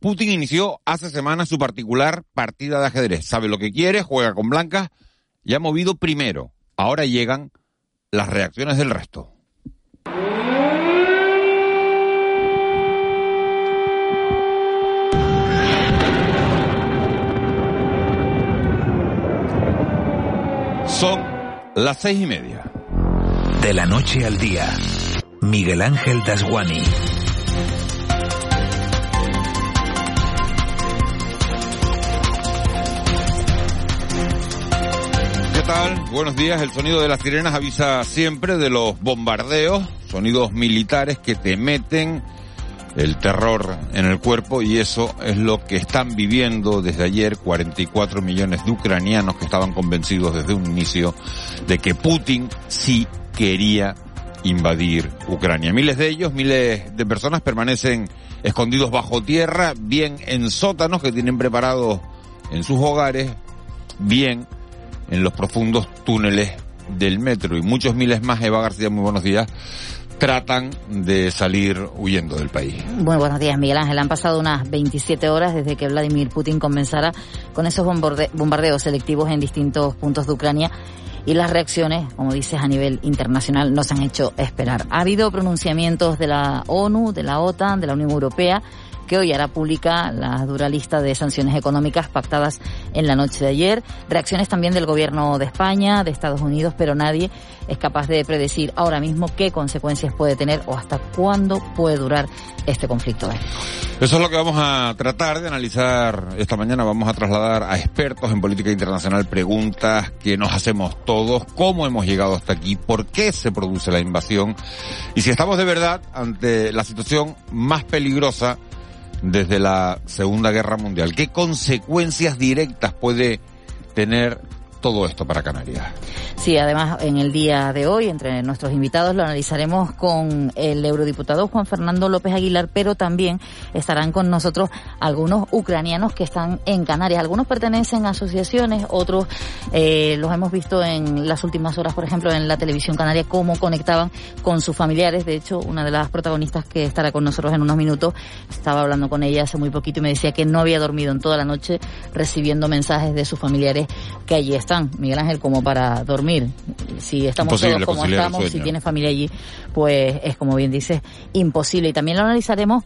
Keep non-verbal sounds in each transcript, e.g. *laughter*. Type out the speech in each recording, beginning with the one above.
Putin inició hace semanas su particular partida de ajedrez. Sabe lo que quiere, juega con blancas y ha movido primero. Ahora llegan las reacciones del resto. Son las seis y media. De la noche al día, Miguel Ángel Dasguani. Tal? Buenos días. El sonido de las sirenas avisa siempre de los bombardeos, sonidos militares que te meten el terror en el cuerpo y eso es lo que están viviendo desde ayer 44 millones de ucranianos que estaban convencidos desde un inicio de que Putin sí quería invadir Ucrania. Miles de ellos, miles de personas permanecen escondidos bajo tierra, bien en sótanos que tienen preparados en sus hogares, bien en los profundos túneles del metro y muchos miles más, Eva García, muy buenos días, tratan de salir huyendo del país. Muy buenos días, Miguel Ángel. Han pasado unas 27 horas desde que Vladimir Putin comenzara con esos bombarde bombardeos selectivos en distintos puntos de Ucrania y las reacciones, como dices, a nivel internacional nos han hecho esperar. Ha habido pronunciamientos de la ONU, de la OTAN, de la Unión Europea, que hoy hará pública la dura lista de sanciones económicas pactadas en la noche de ayer. Reacciones también del gobierno de España, de Estados Unidos, pero nadie es capaz de predecir ahora mismo qué consecuencias puede tener o hasta cuándo puede durar este conflicto. Eso es lo que vamos a tratar de analizar esta mañana. Vamos a trasladar a expertos en política internacional preguntas que nos hacemos todos, cómo hemos llegado hasta aquí, por qué se produce la invasión y si estamos de verdad ante la situación más peligrosa desde la Segunda Guerra Mundial. ¿Qué consecuencias directas puede tener todo esto para Canarias. Sí, además en el día de hoy, entre nuestros invitados, lo analizaremos con el eurodiputado Juan Fernando López Aguilar, pero también estarán con nosotros algunos ucranianos que están en Canarias. Algunos pertenecen a asociaciones, otros eh, los hemos visto en las últimas horas, por ejemplo, en la televisión canaria, cómo conectaban con sus familiares. De hecho, una de las protagonistas que estará con nosotros en unos minutos, estaba hablando con ella hace muy poquito y me decía que no había dormido en toda la noche recibiendo mensajes de sus familiares que allí están, Miguel Ángel, como para dormir. Si estamos Imposible todos como estamos, si tienes familia allí, pues es como bien dices, imposible. Y también lo analizaremos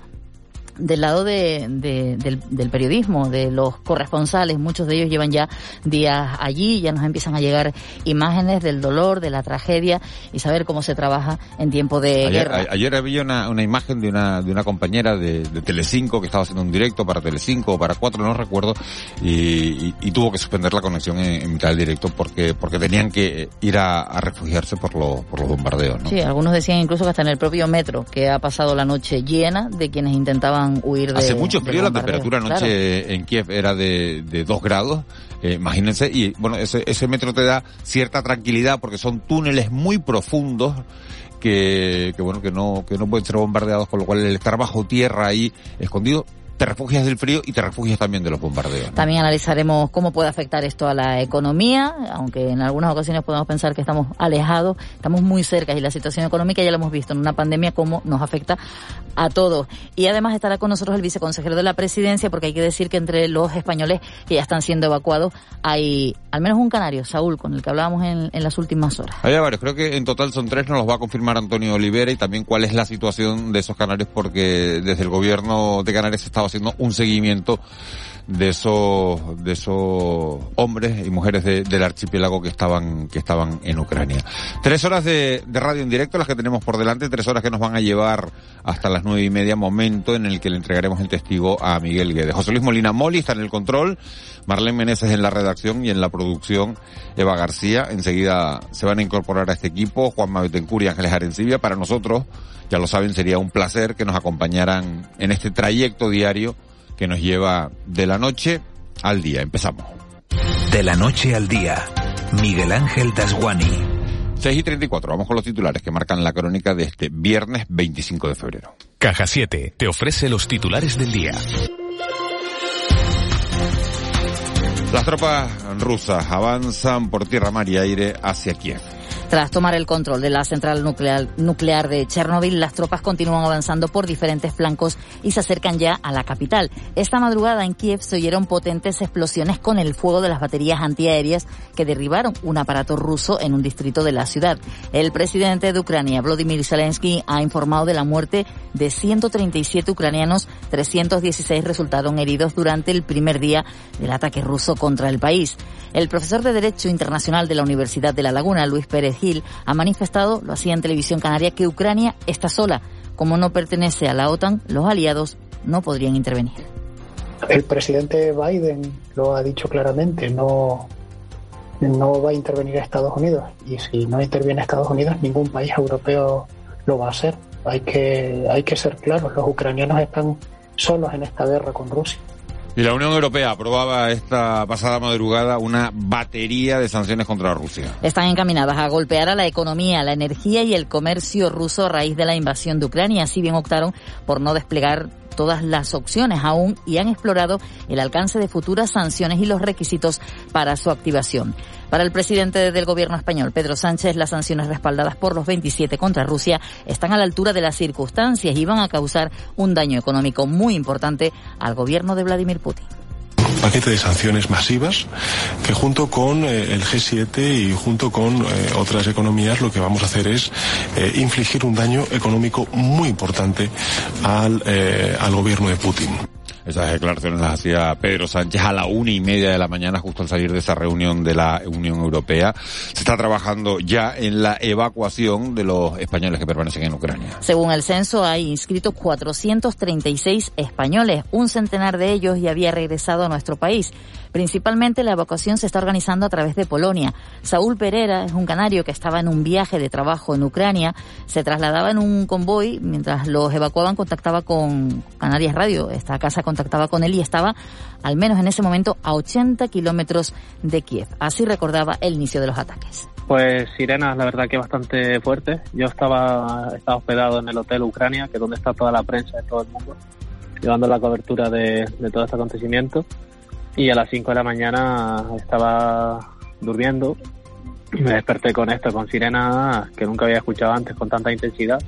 del lado de, de- del, del periodismo, de los corresponsales, muchos de ellos llevan ya días allí, ya nos empiezan a llegar imágenes del dolor, de la tragedia y saber cómo se trabaja en tiempo de Ayer, guerra. a- ayer había una, una imagen de una, de una compañera de, de Telecinco que estaba haciendo un directo para Telecinco o para Cuatro, no recuerdo, y, y- y tuvo que suspender la conexión en, en mitad del directo porque, porque tenían que ir a, a refugiarse por, los por los bombardeos, ¿no? Sí, algunos decían incluso que hasta en el propio metro, que ha pasado la noche llena de quienes intentaban huir de Hace mucho frío, la temperatura anoche Claro. en Kiev era de, de 2 grados, eh, imagínense, y bueno, ese, ese metro te da cierta tranquilidad porque son túneles muy profundos que, que bueno, que no, que no pueden ser bombardeados, con lo cual el estar bajo tierra ahí escondido, te refugias del frío y te refugias también de los bombardeos. ¿no? También analizaremos cómo puede afectar esto a la economía, aunque en algunas ocasiones podemos pensar que estamos alejados, estamos muy cerca y la situación económica ya la hemos visto en una pandemia cómo nos afecta a todos. Y además estará con nosotros el viceconsejero de la presidencia porque hay que decir que entre los españoles que ya están siendo evacuados hay al menos un canario, Saúl, con el que hablábamos en, en las últimas horas. Hay varios, creo que en total son tres, nos los va a confirmar Antonio Olivera y también cuál es la situación de esos canarios porque desde el gobierno de Canarias se estaba haciendo un seguimiento de esos de esos hombres y mujeres del archipiélago que estaban que estaban en Ucrania. Tres horas de, radio en directo las que tenemos por delante, tres horas que nos van a llevar hasta las nueve y media, momento en el que le entregaremos el testigo a Miguel Guedes. José Luis Molina Moli está en el control, Marlene Meneses en la redacción y en la producción Eva García. Enseguida se van a incorporar a este equipo Juan Betancourt y Ángeles Arencibia. Para nosotros, ya lo saben, sería un placer que nos acompañaran en este trayecto diario que nos lleva de la noche al día. Empezamos. De la noche al día, Miguel Ángel Dasguani. 6 y 34, vamos con los titulares que marcan la crónica de este viernes 25 de febrero. Caja 7 te ofrece los titulares del día. Las tropas rusas avanzan por tierra, mar y aire hacia Kiev. Tras tomar el control de la central nuclear, nuclear de Chernobyl, las tropas continúan avanzando por diferentes flancos y se acercan ya a la capital. Esta madrugada en Kiev se oyeron potentes explosiones con el fuego de las baterías antiaéreas que derribaron un aparato ruso en un distrito de la ciudad. El presidente de Ucrania, Vladimir Zelensky, ha informado de la muerte de 137 ucranianos, 316 resultaron heridos durante el primer día del ataque ruso contra el país. El profesor de Derecho Internacional de la Universidad de La Laguna, Luis Pérez Ha manifestado, lo hacía en televisión canaria, que Ucrania está sola. Como no pertenece a la OTAN, los aliados no podrían intervenir. El presidente Biden lo ha dicho claramente, no, no va a intervenir Estados Unidos. Y si no interviene Estados Unidos, ningún país europeo lo va a hacer. Hay que, hay que ser claros, los ucranianos están solos en esta guerra con Rusia. Y la Unión Europea aprobaba esta pasada madrugada una batería de sanciones contra Rusia. Están encaminadas a golpear a la economía, la energía y el comercio ruso a raíz de la invasión de Ucrania. Si bien optaron por no desplegar todas las opciones aún y han explorado el alcance de futuras sanciones y los requisitos para su activación. Para el presidente del gobierno español, Pedro Sánchez, las sanciones respaldadas por los 27 contra Rusia están a la altura de las circunstancias y van a causar un daño económico muy importante al gobierno de Vladimir Putin paquete de sanciones masivas que junto con eh, el G7 y junto con eh, otras economías lo que vamos a hacer es eh, infligir un daño económico muy importante al, al gobierno de Putin. Esas declaraciones las hacía Pedro Sánchez a la una y media de la mañana, justo al salir de esa reunión de la Unión Europea. Se está trabajando ya en la evacuación de los españoles que permanecen en Ucrania. Según el censo, hay inscritos 436 españoles. Un centenar de ellos ya había regresado a nuestro país. Principalmente la evacuación se está organizando a través de Polonia. Saúl Pereira es un canario que estaba en un viaje de trabajo en Ucrania. Se trasladaba en un convoy. Mientras los evacuaban, contactaba con Canarias Radio. Esta casa contactaba con él y estaba, al menos en ese momento, a 80 kilómetros de Kiev. Así recordaba el inicio de los ataques. Pues sirenas, la verdad que bastante fuerte. Yo estaba, estaba hospedado en el Hotel Ucrania, que es donde está toda la prensa de todo el mundo, llevando la cobertura de, de todo este acontecimiento y a las 5 de la mañana estaba durmiendo y me desperté con esto, con sirenas que nunca había escuchado antes con tanta intensidad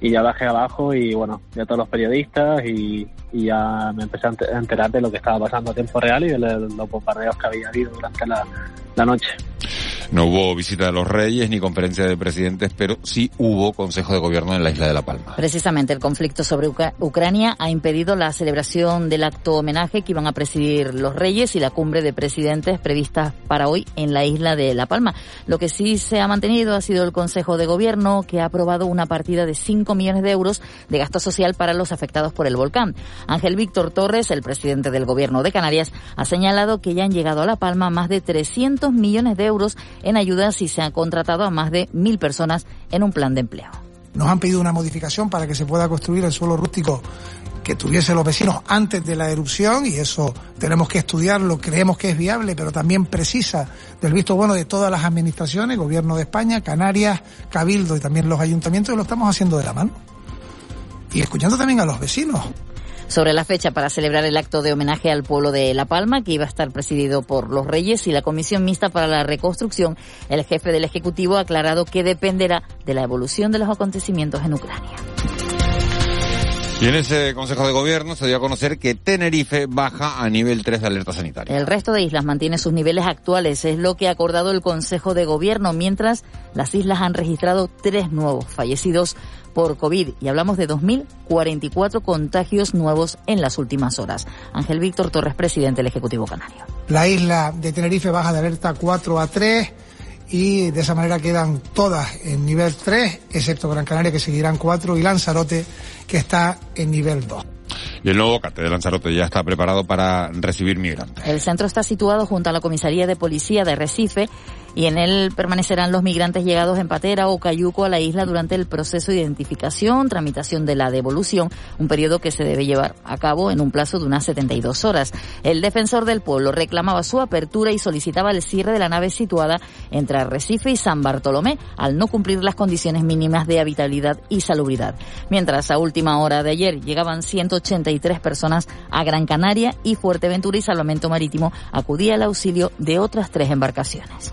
y ya bajé abajo y bueno, ya todos los periodistas y, ya me empecé a enterar de lo que estaba pasando a tiempo real y de los bombardeos que había habido durante la, la noche. No hubo visita de los reyes ni conferencia de presidentes, pero sí hubo Consejo de Gobierno en la isla de La Palma. Precisamente el conflicto sobre Ucrania ha impedido la celebración del acto homenaje que iban a presidir los reyes y la cumbre de presidentes previstas para hoy en la isla de La Palma. Lo que sí se ha mantenido ha sido el Consejo de Gobierno que ha aprobado una partida de 5 millones de euros de gasto social para los afectados por el volcán. Ángel Víctor Torres, el presidente del Gobierno de Canarias, ha señalado que ya han llegado a La Palma más de 300 millones de euros en ayudas y se ha contratado a más de mil personas en un plan de empleo. Nos han pedido una modificación para que se pueda construir el suelo rústico que tuviesen los vecinos antes de la erupción y eso tenemos que estudiarlo, creemos que es viable, pero también precisa del visto bueno de todas las administraciones, Gobierno de España, Canarias, Cabildo y también los ayuntamientos, y lo estamos haciendo de la mano. Y escuchando también a los vecinos sobre la fecha para celebrar el acto de homenaje al pueblo de La Palma, que iba a estar presidido por los Reyes y la Comisión Mixta para la Reconstrucción. El jefe del Ejecutivo ha aclarado que dependerá de la evolución de los acontecimientos en Ucrania. Y en ese Consejo de Gobierno se dio a conocer que Tenerife baja a nivel 3 de alerta sanitaria. El resto de islas mantiene sus niveles actuales, es lo que ha acordado el Consejo de Gobierno, mientras las islas han registrado tres nuevos fallecidos por COVID y hablamos de 2.044 contagios nuevos en las últimas horas. Ángel Víctor Torres, presidente del Ejecutivo Canario. La isla de Tenerife baja de alerta 4 a 3 y de esa manera quedan todas en nivel 3, excepto Gran Canaria que seguirán 4 y Lanzarote que está en nivel 2. Y el nuevo CATE de Lanzarote ya está preparado para recibir migrantes. El centro está situado junto a la comisaría de policía de Recife y en él permanecerán los migrantes llegados en Patera o Cayuco a la isla durante el proceso de identificación, tramitación de la devolución, un periodo que se debe llevar a cabo en un plazo de unas 72 horas. El defensor del pueblo reclamaba su apertura y solicitaba el cierre de la nave situada entre Arrecife y San Bartolomé al no cumplir las condiciones mínimas de habitabilidad y salubridad. Mientras a última hora de ayer llegaban 183 personas a Gran Canaria y Fuerteventura y Salvamento Marítimo acudía al auxilio de otras tres embarcaciones.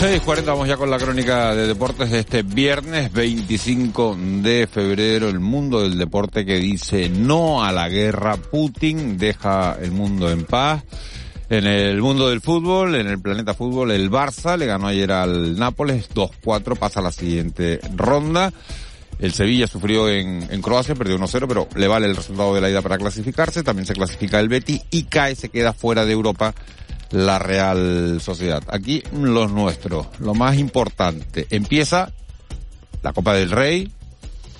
6.40, vamos ya con la crónica de deportes de este viernes 25 de febrero. El mundo del deporte que dice no a la guerra. Putin deja el mundo en paz. En el mundo del fútbol, en el planeta fútbol, el Barça le ganó ayer al Nápoles 2-4, pasa a la siguiente ronda. El Sevilla sufrió en, en Croacia, perdió 1-0, pero le vale el resultado de la ida para clasificarse. También se clasifica el Betty y cae, se queda fuera de Europa la Real Sociedad. Aquí los nuestros, lo más importante, empieza la Copa del Rey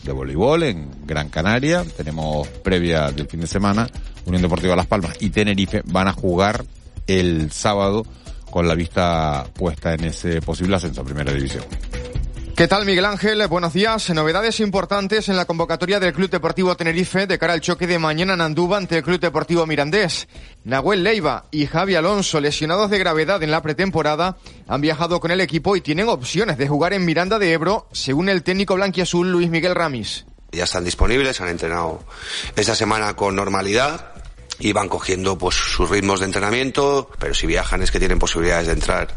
de voleibol en Gran Canaria, tenemos previa del fin de semana, Unión Deportiva Las Palmas y Tenerife van a jugar el sábado con la vista puesta en ese posible ascenso a Primera División. ¿Qué tal Miguel Ángel? Buenos días. Novedades importantes en la convocatoria del Club Deportivo Tenerife de cara al choque de mañana en Andúba ante el Club Deportivo Mirandés. Nahuel Leiva y Javi Alonso, lesionados de gravedad en la pretemporada, han viajado con el equipo y tienen opciones de jugar en Miranda de Ebro, según el técnico blanquiazul Luis Miguel Ramis. Ya están disponibles, han entrenado esta semana con normalidad y van cogiendo pues sus ritmos de entrenamiento, pero si viajan es que tienen posibilidades de entrar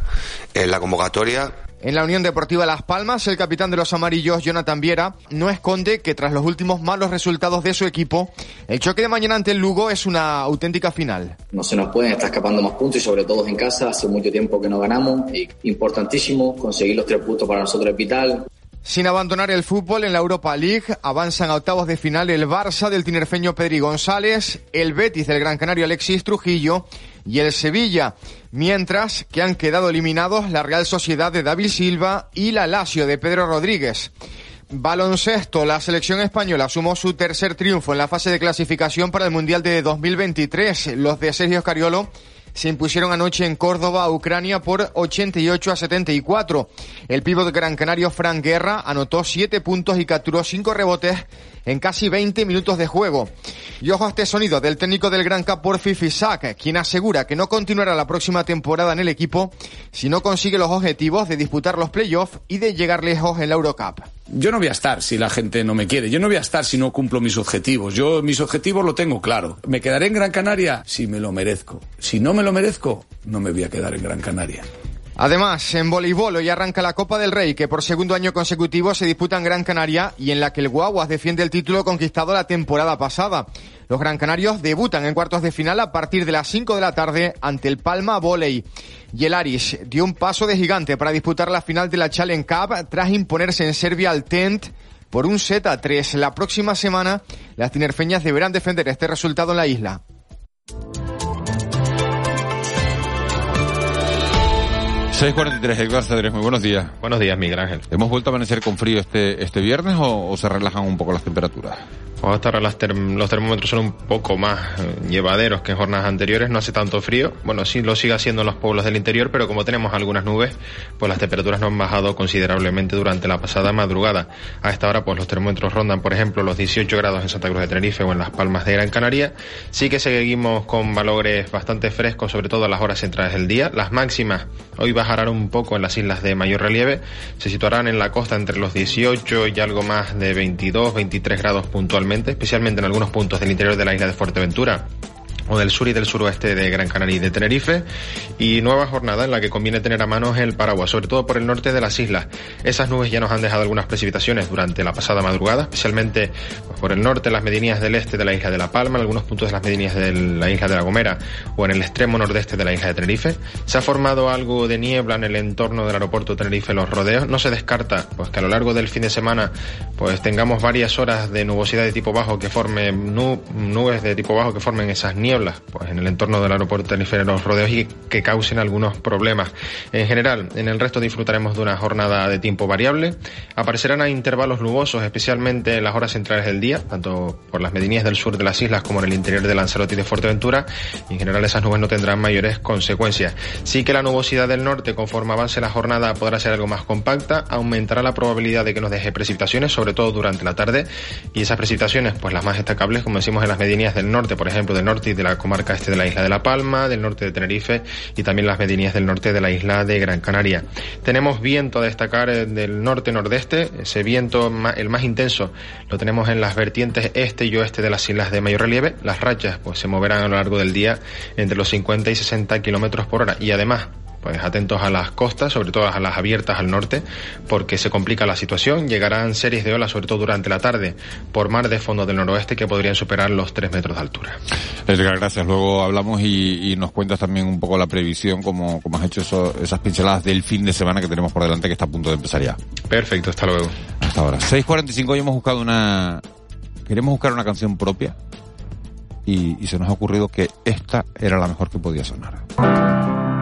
en la convocatoria en la Unión Deportiva Las Palmas, el capitán de los amarillos, Jonathan Viera, no esconde que tras los últimos malos resultados de su equipo, el choque de mañana ante el Lugo es una auténtica final. No se nos pueden estar escapando más puntos y sobre todo en casa, hace mucho tiempo que no ganamos, y importantísimo, conseguir los tres puntos para nosotros es vital. Sin abandonar el fútbol en la Europa League, avanzan a octavos de final el Barça del tinerfeño Pedri González, el Betis del Gran Canario Alexis Trujillo y el Sevilla, mientras que han quedado eliminados la Real Sociedad de David Silva y la Lazio de Pedro Rodríguez. Baloncesto, la selección española sumó su tercer triunfo en la fase de clasificación para el Mundial de 2023. Los de Sergio Cariolo se impusieron anoche en Córdoba, Ucrania, por 88 a 74. El pívot Gran Canario Frank Guerra anotó 7 puntos y capturó 5 rebotes en casi 20 minutos de juego. Y ojo a este sonido del técnico del Gran Cup por Fifisac, quien asegura que no continuará la próxima temporada en el equipo si no consigue los objetivos de disputar los playoffs y de llegar lejos en la Eurocup. Yo no voy a estar si la gente no me quiere. Yo no voy a estar si no cumplo mis objetivos. Yo mis objetivos lo tengo claro. ¿Me quedaré en Gran Canaria? Si me lo merezco. Si no me lo merezco, no me voy a quedar en Gran Canaria. Además, en voleibol hoy arranca la Copa del Rey, que por segundo año consecutivo se disputa en Gran Canaria y en la que el Guaguas defiende el título conquistado la temporada pasada. Los Gran Canarios debutan en cuartos de final a partir de las 5 de la tarde ante el Palma Volley. Y el Aris dio un paso de gigante para disputar la final de la Challenge Cup tras imponerse en Serbia al Tent por un set a 3. La próxima semana las tinerfeñas deberán defender este resultado en la isla. 6.43, Edgar Cedrés, muy buenos días. Buenos días, Miguel Ángel. ¿Hemos vuelto a amanecer con frío este, este viernes o, o se relajan un poco las temperaturas? Hasta ahora los termómetros son un poco más eh, llevaderos que en jornadas anteriores, no hace tanto frío. Bueno, sí lo sigue haciendo en los pueblos del interior, pero como tenemos algunas nubes, pues las temperaturas no han bajado considerablemente durante la pasada madrugada. A esta hora, pues los termómetros rondan, por ejemplo, los 18 grados en Santa Cruz de Tenerife o en Las Palmas de Gran Canaria. Sí que seguimos con valores bastante frescos, sobre todo a las horas centrales del día. Las máximas hoy bajarán un poco en las islas de mayor relieve, se situarán en la costa entre los 18 y algo más de 22, 23 grados puntualmente especialmente en algunos puntos del interior de la isla de Fuerteventura o del sur y del suroeste de Gran Canaria y de Tenerife y nueva jornada en la que conviene tener a mano el paraguas, sobre todo por el norte de las islas. Esas nubes ya nos han dejado algunas precipitaciones durante la pasada madrugada, especialmente pues, por el norte, las medianías del este de la isla de La Palma, en algunos puntos de las medianías de la isla de La Gomera o en el extremo nordeste de la isla de Tenerife. Se ha formado algo de niebla en el entorno del aeropuerto Tenerife Los Rodeos. No se descarta pues que a lo largo del fin de semana pues tengamos varias horas de nubosidad de tipo bajo que formen nubes de tipo bajo que formen esas nieblas pues, en el entorno del aeropuerto Tenerife los rodeos y que causen algunos problemas. En general, en el resto disfrutaremos de una jornada de tiempo variable. Aparecerán a intervalos nubosos, especialmente en las horas centrales del día, tanto por las medianías del sur de las islas como en el interior de Lanzarote y de Fuerteventura. En general esas nubes no tendrán mayores consecuencias. Sí que la nubosidad del norte, conforme avance la jornada, podrá ser algo más compacta, aumentará la probabilidad de que nos deje precipitaciones, sobre todo durante la tarde. Y esas precipitaciones, pues las más destacables, como decimos en las medianías del norte, por ejemplo, del norte y la comarca este de la isla de La Palma, del norte de Tenerife y también las medianías del norte de la isla de Gran Canaria. Tenemos viento a destacar eh, del norte-nordeste, ese viento el más intenso lo tenemos en las vertientes este y oeste de las islas de mayor relieve. Las rachas pues se moverán a lo largo del día entre los 50 y 60 kilómetros por hora y además pues atentos a las costas, sobre todo a las abiertas al norte, porque se complica la situación. Llegarán series de olas, sobre todo durante la tarde, por mar de fondo del noroeste que podrían superar los 3 metros de altura. Edgar, gracias. Luego hablamos y, nos cuentas también un poco la previsión, como, como has hecho esas pinceladas del fin de semana que tenemos por delante, que está a punto de empezar ya. Perfecto, hasta luego. Hasta ahora. 6.45 hoy hemos buscado una... Queremos buscar una canción propia y, y se nos ha ocurrido que esta era la mejor que podía sonar.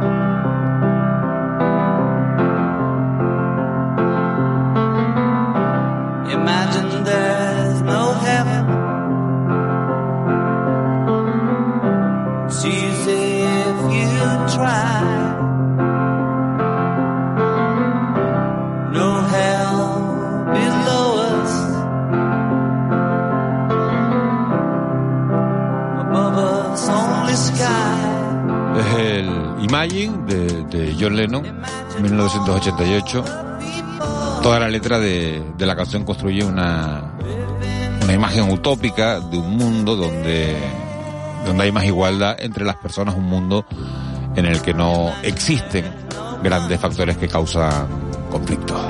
1988. Toda la letra de, la canción construye una, una imagen utópica de un mundo donde, donde hay más igualdad entre las personas, un mundo en el que no existen grandes factores que causan conflictos.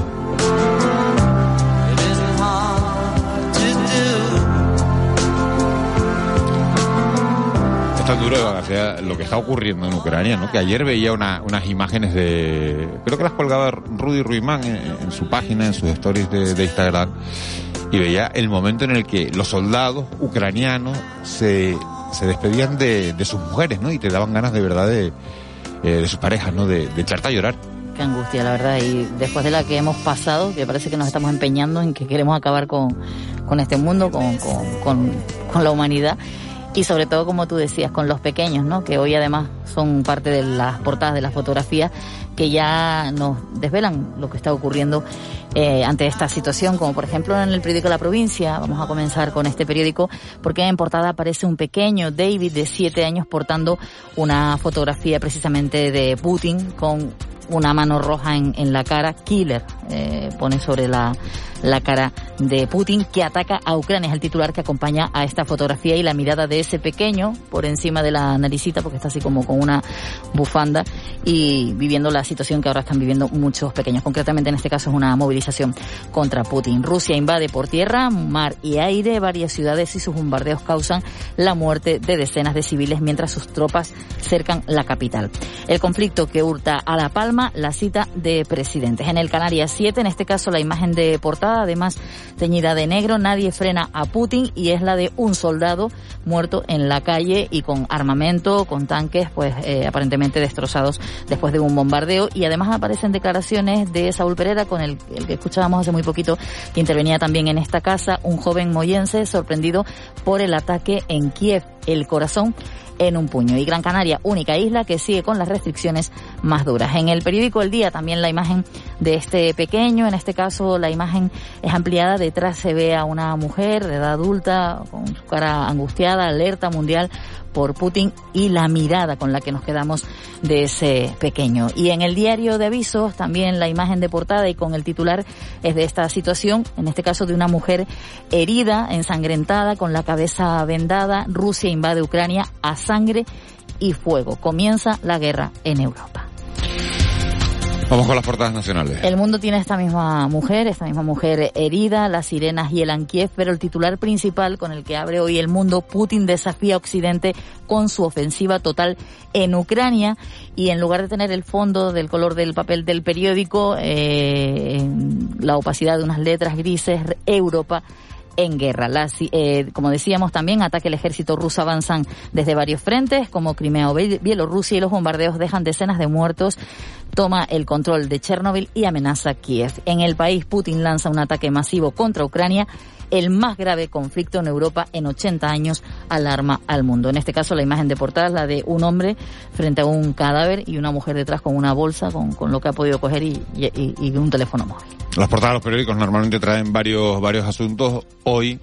Lo que está ocurriendo en Ucrania, ¿no? Que ayer veía unas imágenes de, creo que las colgaba Rudy Ruimán en, su página, en sus stories de, Instagram, y veía el momento en el que los soldados ucranianos se, se despedían de, sus mujeres, ¿no? Y te daban ganas de verdad de, eh, de sus parejas, ¿no? De, echarte a llorar. Qué angustia, la verdad. Y después de la que hemos pasado, que parece que nos estamos empeñando en que queremos acabar con, con este mundo, con, con, con la humanidad y sobre todo, como tú decías, con los pequeños, ¿no? Que hoy además son parte de las portadas de las fotografías que ya nos desvelan lo que está ocurriendo eh, ante esta situación, como por ejemplo en el periódico La Provincia, vamos a comenzar con este periódico, porque en portada aparece un pequeño David de siete años portando una fotografía precisamente de Putin con una mano roja en, en la cara, killer, eh, pone sobre la, la cara de Putin que ataca a Ucrania. Es el titular que acompaña a esta fotografía y la mirada de ese pequeño por encima de la naricita, porque está así como con una bufanda y viviendo la situación que ahora están viviendo muchos pequeños. Concretamente en este caso es una movilización contra Putin. Rusia invade por tierra, mar y aire varias ciudades y sus bombardeos causan la muerte de decenas de civiles mientras sus tropas cercan la capital. El conflicto que hurta a La Palma la cita de presidentes. En el Canarias 7, en este caso la imagen de portada además teñida de negro. Nadie frena a Putin y es la de un soldado muerto en la calle y con armamento, con tanques, pues eh, aparentemente destrozados después de un bombardeo. Y además aparecen declaraciones de Saúl Pereira, con el, el que escuchábamos hace muy poquito, que intervenía también en esta casa, un joven moyense sorprendido por el ataque en Kiev. El corazón en un puño. Y Gran Canaria, única isla que sigue con las restricciones más duras. En el periódico El Día también la imagen de este pequeño, en este caso la imagen es ampliada, detrás se ve a una mujer de edad adulta con su cara angustiada, alerta mundial por Putin y la mirada con la que nos quedamos de ese pequeño. Y en el diario de avisos también la imagen de portada y con el titular es de esta situación, en este caso de una mujer herida, ensangrentada, con la cabeza vendada. Rusia invade Ucrania a sangre y fuego. Comienza la guerra en Europa. Vamos con las portadas nacionales. El mundo tiene esta misma mujer, esta misma mujer herida, las sirenas y el Ankiev, pero el titular principal con el que abre hoy el mundo, Putin desafía a Occidente con su ofensiva total en Ucrania y en lugar de tener el fondo del color del papel del periódico, eh, la opacidad de unas letras grises, Europa en guerra. eh, como decíamos también, ataque el ejército ruso avanzan desde varios frentes, como Crimea o Bielorrusia, y los bombardeos dejan decenas de muertos, toma el control de Chernobyl y amenaza Kiev. En el país, Putin lanza un ataque masivo contra Ucrania el más grave conflicto en Europa en 80 años alarma al mundo. En este caso, la imagen de portada es la de un hombre frente a un cadáver y una mujer detrás con una bolsa, con, con lo que ha podido coger y, y, y un teléfono móvil. Las portadas de los periódicos normalmente traen varios, varios asuntos. Hoy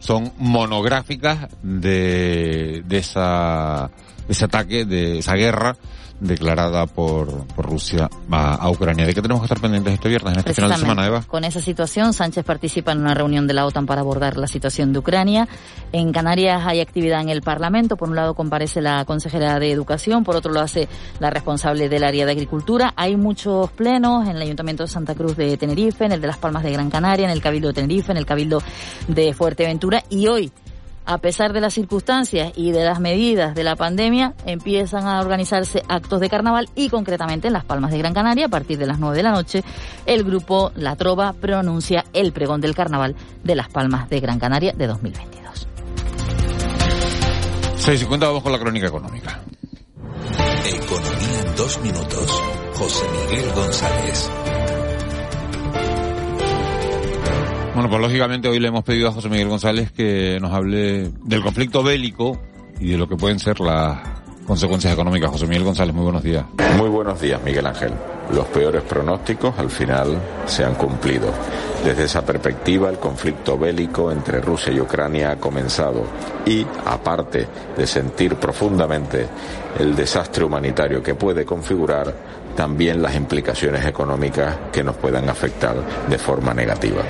son monográficas de, de esa, de ese ataque, de esa guerra declarada por, por Rusia a, a, Ucrania. ¿De qué tenemos que estar pendientes este viernes, en este final de semana, Eva? Con esa situación, Sánchez participa en una reunión de la OTAN para abordar la situación de Ucrania. En Canarias hay actividad en el Parlamento. Por un lado comparece la consejera de Educación, por otro lo hace la responsable del área de Agricultura. Hay muchos plenos en el Ayuntamiento de Santa Cruz de Tenerife, en el de Las Palmas de Gran Canaria, en el Cabildo de Tenerife, en el Cabildo de Fuerteventura y hoy a pesar de las circunstancias y de las medidas de la pandemia, empiezan a organizarse actos de carnaval y concretamente en Las Palmas de Gran Canaria, a partir de las 9 de la noche, el grupo La Trova pronuncia el pregón del carnaval de Las Palmas de Gran Canaria de 2022. 6 y cuenta, vamos con la crónica económica. Economía en dos minutos. José Miguel González. Bueno, pues lógicamente hoy le hemos pedido a José Miguel González que nos hable del conflicto bélico y de lo que pueden ser las consecuencias económicas. José Miguel González, muy buenos días. Muy buenos días, Miguel Ángel. Los peores pronósticos al final se han cumplido. Desde esa perspectiva, el conflicto bélico entre Rusia y Ucrania ha comenzado y, aparte de sentir profundamente el desastre humanitario que puede configurar, también las implicaciones económicas que nos puedan afectar de forma negativa.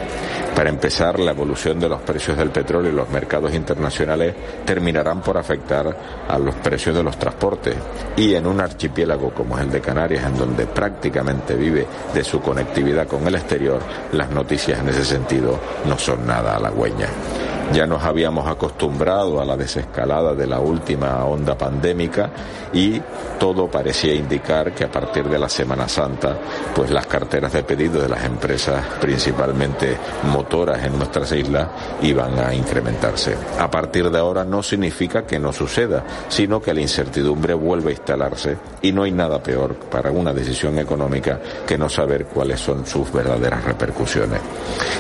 Para empezar, la evolución de los precios del petróleo y los mercados internacionales terminarán por afectar a los precios de los transportes. Y en un archipiélago como es el de Canarias, en donde prácticamente vive de su conectividad con el exterior, las noticias en ese sentido no son nada halagüeñas. Ya nos habíamos acostumbrado a la desescalada de la última onda pandémica y todo parecía indicar que a partir de la Semana Santa, pues las carteras de pedido de las empresas, principalmente motoras en nuestras islas, iban a incrementarse. A partir de ahora no significa que no suceda, sino que la incertidumbre vuelve a instalarse y no hay nada peor para una decisión económica que no saber cuáles son sus verdaderas repercusiones.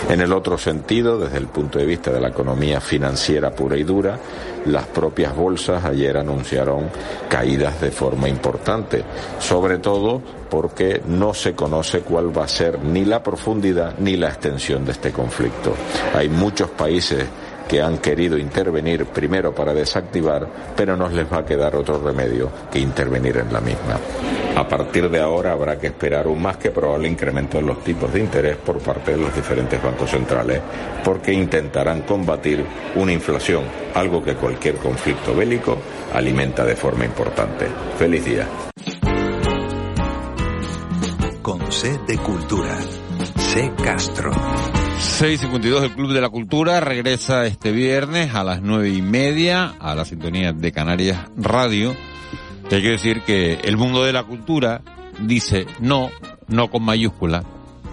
En el otro sentido, desde el punto de vista de la economía financiera pura y dura, las propias bolsas ayer anunciaron caídas de forma importante, sobre todo porque no se conoce cuál va a ser ni la profundidad ni la extensión de este conflicto. Hay muchos países que han querido intervenir primero para desactivar, pero no les va a quedar otro remedio que intervenir en la misma. A partir de ahora habrá que esperar un más que probable incremento en los tipos de interés por parte de los diferentes bancos centrales, porque intentarán combatir una inflación, algo que cualquier conflicto bélico alimenta de forma importante. Feliz día. Con de cultura. C. Castro. 6.52 del Club de la Cultura regresa este viernes a las nueve y media a la sintonía de Canarias Radio. Hay que decir que el mundo de la cultura dice no, no con mayúscula,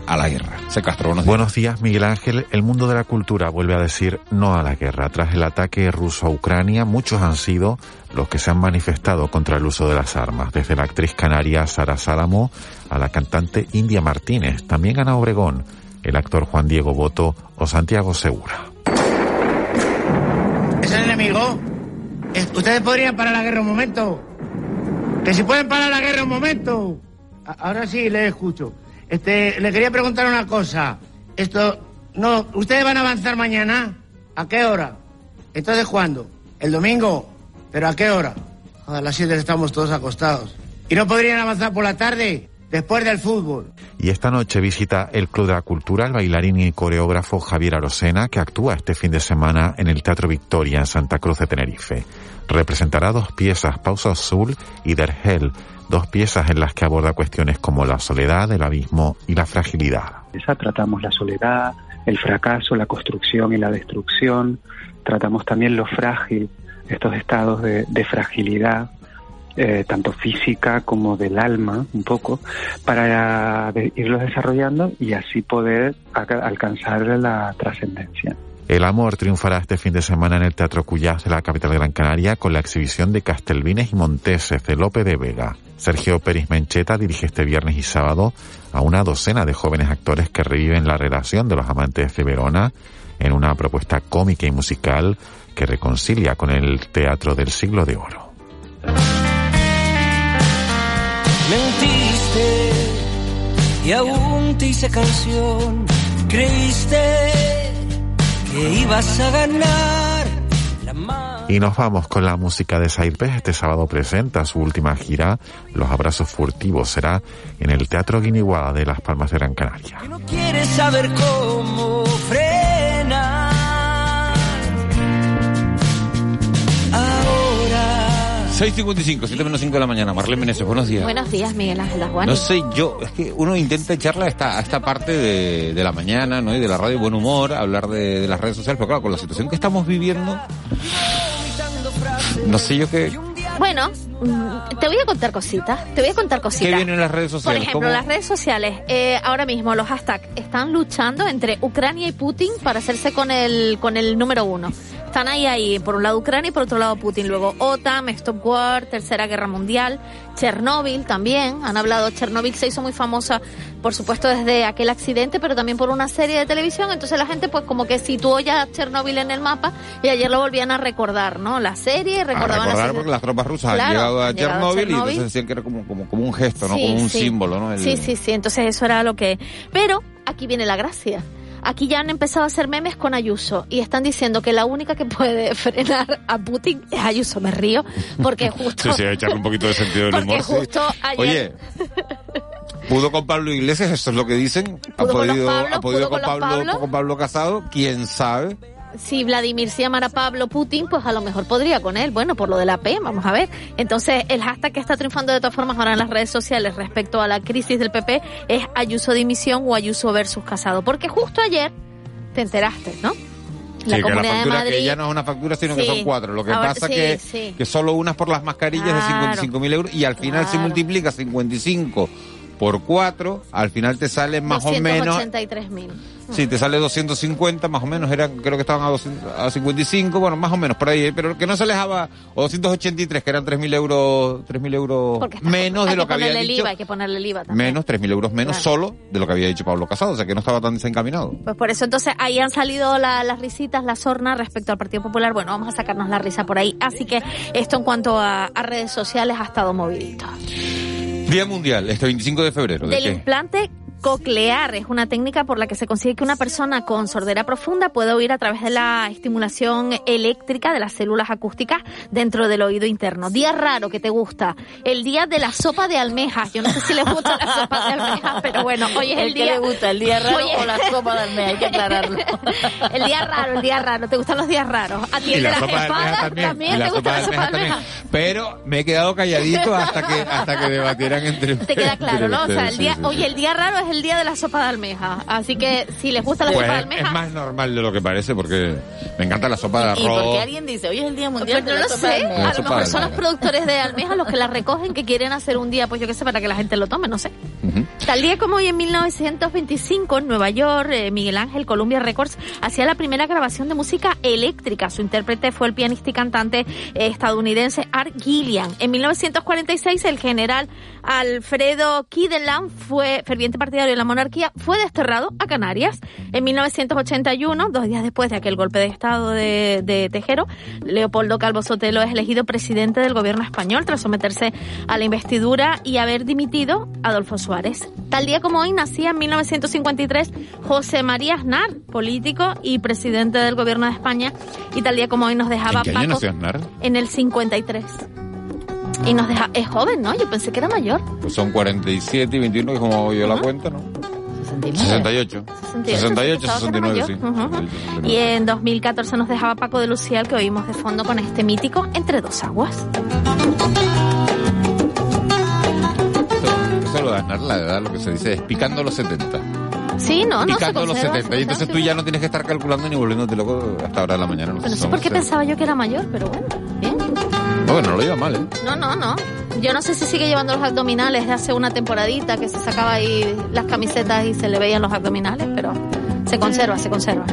a la guerra. Se Castro, buenos días. Buenos días, Miguel Ángel. El mundo de la cultura vuelve a decir no a la guerra. Tras el ataque ruso a Ucrania, muchos han sido los que se han manifestado contra el uso de las armas, desde la actriz canaria Sara Salamo a la cantante India Martínez, también Ana Obregón, el actor Juan Diego Boto o Santiago Segura. ¿Es el enemigo? ¿Ustedes podrían parar la guerra un momento? Que si pueden parar la guerra un momento. Ahora sí, le escucho. Este, le quería preguntar una cosa. Esto, no, ¿ustedes van a avanzar mañana? ¿A qué hora? Entonces, ¿cuándo? ¿El domingo? ¿Pero a qué hora? A las 7 estamos todos acostados. ¿Y no podrían avanzar por la tarde? Después del fútbol. Y esta noche visita el Club de la Cultura el bailarín y coreógrafo Javier Arosena, que actúa este fin de semana en el Teatro Victoria en Santa Cruz de Tenerife. Representará dos piezas, Pausa Azul y Der Hell, dos piezas en las que aborda cuestiones como la soledad, el abismo y la fragilidad. Esa tratamos la soledad, el fracaso, la construcción y la destrucción. Tratamos también lo frágil, estos estados de, de fragilidad eh, tanto física como del alma, un poco, para irlos desarrollando y así poder alcanzar la trascendencia. El amor triunfará este fin de semana en el Teatro Cuyás de la capital Gran Canaria con la exhibición de Castelvines y Monteses de Lope de Vega. Sergio Pérez Mencheta dirige este viernes y sábado a una docena de jóvenes actores que reviven la relación de los amantes de Verona en una propuesta cómica y musical que reconcilia con el teatro del siglo de oro. Mentiste y aún te hice canción. Creíste que ibas a ganar. Y nos vamos con la música de Saipes. Este sábado presenta su última gira. Los abrazos furtivos será en el Teatro Guiniguada de Las Palmas de Gran Canaria. no quieres saber cómo 6.55, 7 menos 5 de la mañana. Marlene Meneses, buenos días. Buenos días, Miguel Ángel Juan. No sé, yo, es que uno intenta echarla a esta, a esta parte de, de la mañana, ¿no? Y de la radio buen humor, hablar de, de las redes sociales, pero claro, con la situación que estamos viviendo, no sé yo qué... Bueno, mm, te voy a contar cositas. Te voy a contar cositas. ¿Qué viene en las redes sociales? Por ejemplo, las redes sociales. Eh, ahora mismo los hashtags están luchando entre Ucrania y Putin para hacerse con el con el número uno. Están ahí, ahí, por un lado Ucrania y por otro lado Putin. Luego OTAN, Stop War, Tercera Guerra Mundial, Chernóbil también. Han hablado, Chernóbil se hizo muy famosa, por supuesto, desde aquel accidente, pero también por una serie de televisión. Entonces la gente, pues como que situó ya Chernóbil en el mapa y ayer lo volvían a recordar, ¿no? La serie, recordaban a recordar porque las tropas rusas han llegado a Chernóbil y entonces decían que era como, como, como un gesto, ¿no? como un símbolo, ¿no? Sí, sí, sí. Entonces eso era lo que... Pero aquí viene la gracia Aquí ya han empezado a hacer memes con Ayuso y están diciendo que la única que puede *laughs* frenar a Putin es Ayuso. Me río porque *laughs* justo. sí, sí, echarle un poquito de sentido del *laughs* humor. Justo ayer... Oye. ¿Pudo con Pablo Iglesias? Esto es lo que dicen. ¿Ha podido, ¿ha podido con, Pablo, con Pablo Casado? ¿Quién sabe? Si Vladimir se llamara Pablo Putin, pues a lo mejor podría con él. Bueno, por lo de la P, vamos a ver. Entonces, el hashtag que está triunfando de todas formas ahora en las redes sociales respecto a la crisis del PP es Ayuso dimisión o Ayuso versus Casado. Porque justo ayer te enteraste, ¿no? La sí, Comunidad que la factura, de Madrid. Que ya no es una factura, sino que son cuatro. Lo que pasa sí, que, que solo unas por las mascarillas claro. de 55 mil euros y al final claro. se multiplica 55 por 4, al final te sale más o menos... 283 mil. Sí, te sale 250, más o menos, era, creo que estaban a, 200, a 55, bueno, más o menos por ahí, pero que no se les daba, o 283, que eran 3.000 euros, 3.000 euros menos de lo que, había dicho. IVA, hay que ponerle el IVA también. Menos, 3.000 euros menos Claro. solo de lo que había dicho Pablo Casado, o sea que no estaba tan desencaminado. Pues por eso entonces ahí han salido la- las risitas, la sorna respecto al Partido Popular. Bueno, vamos a sacarnos la risa por ahí. Así que esto en cuanto a, a redes sociales ha estado movidito. Día Mundial, este 25 de febrero, ¿de Del qué? implante coclear es una técnica por la que se consigue que una persona con sordera profunda pueda oír a través de la estimulación eléctrica de las células acústicas dentro del oído interno. Día raro que te gusta. El día de la sopa de almejas. Yo no sé si les gusta la sopa de almejas, pero bueno, hoy es el, ¿El que día. le gusta, el día raro o la sopa de almeja? Hay que aclararlo. *laughs* el día raro, el día raro. ¿Te gustan los días raros? ¿A ti Y la sopa almeja espadas también. y la te gusta sopa la de sopa de almeja almejas? también. Pero me he quedado calladito hasta que, hasta que debatieran entre Te queda claro, ¿no? O sea, el sí, día, sí, oye, sí. el día raro es el día de la sopa de almeja. Así que si les gusta la Pues sopa de es, almeja. es más normal de lo que parece porque me encanta la sopa de ¿Y arroz. qué alguien dice, hoy es el Día Mundial Pues de no la lo sopa de sé, almeja"? La a lo mejor de son los productores de almejas los que la recogen, que quieren hacer un día, pues yo qué sé, para que la gente lo tome, no sé. Ujú. Tal día como hoy en 1925 en Nueva York, eh, Miguel Ángel Columbia Records hacía la primera grabación de música eléctrica. Su intérprete fue el pianista y cantante eh, estadounidense Art Gillian. En 1946 el general Alfredo Kideland fue ferviente partidario de la monarquía, fue desterrado a Canarias. En 1981, dos días después de aquel golpe de estado de, de Tejero, Leopoldo Calvo Sotelo es elegido presidente del gobierno español tras someterse a la investidura y haber dimitido Adolfo Suárez. Suárez. Tal día como hoy nacía en 1953 José María Aznar, político y presidente del gobierno de España. Y tal día como hoy nos dejaba ¿En qué año Paco nació Aznar? en el 53. Y nos deja, es joven, ¿no? Yo pensé que era mayor. Pues son 47 y 21, que como yo la cuenta, ¿no? 68. 68, pensaba que era 69, sí. mayor. Ujú. Y en 2014 nos dejaba Paco de Lucía, el que oímos de fondo con este mítico Entre dos aguas. Eso lo de Aznar, la edad, lo que se dice es picando los 70. Sí, no, no, se picando los conserva, 70. Y entonces tú ya no tienes que estar calculando ni volviéndote loco hasta ahora de la mañana. No sé son por qué 60. pensaba yo que era mayor, pero bueno, bien. No, bueno, no lo iba mal, ¿eh? No, no, no. Yo no sé si sigue llevando los abdominales de hace una temporadita que se sacaba ahí las camisetas y se le veían los abdominales, pero se conserva, se conserva.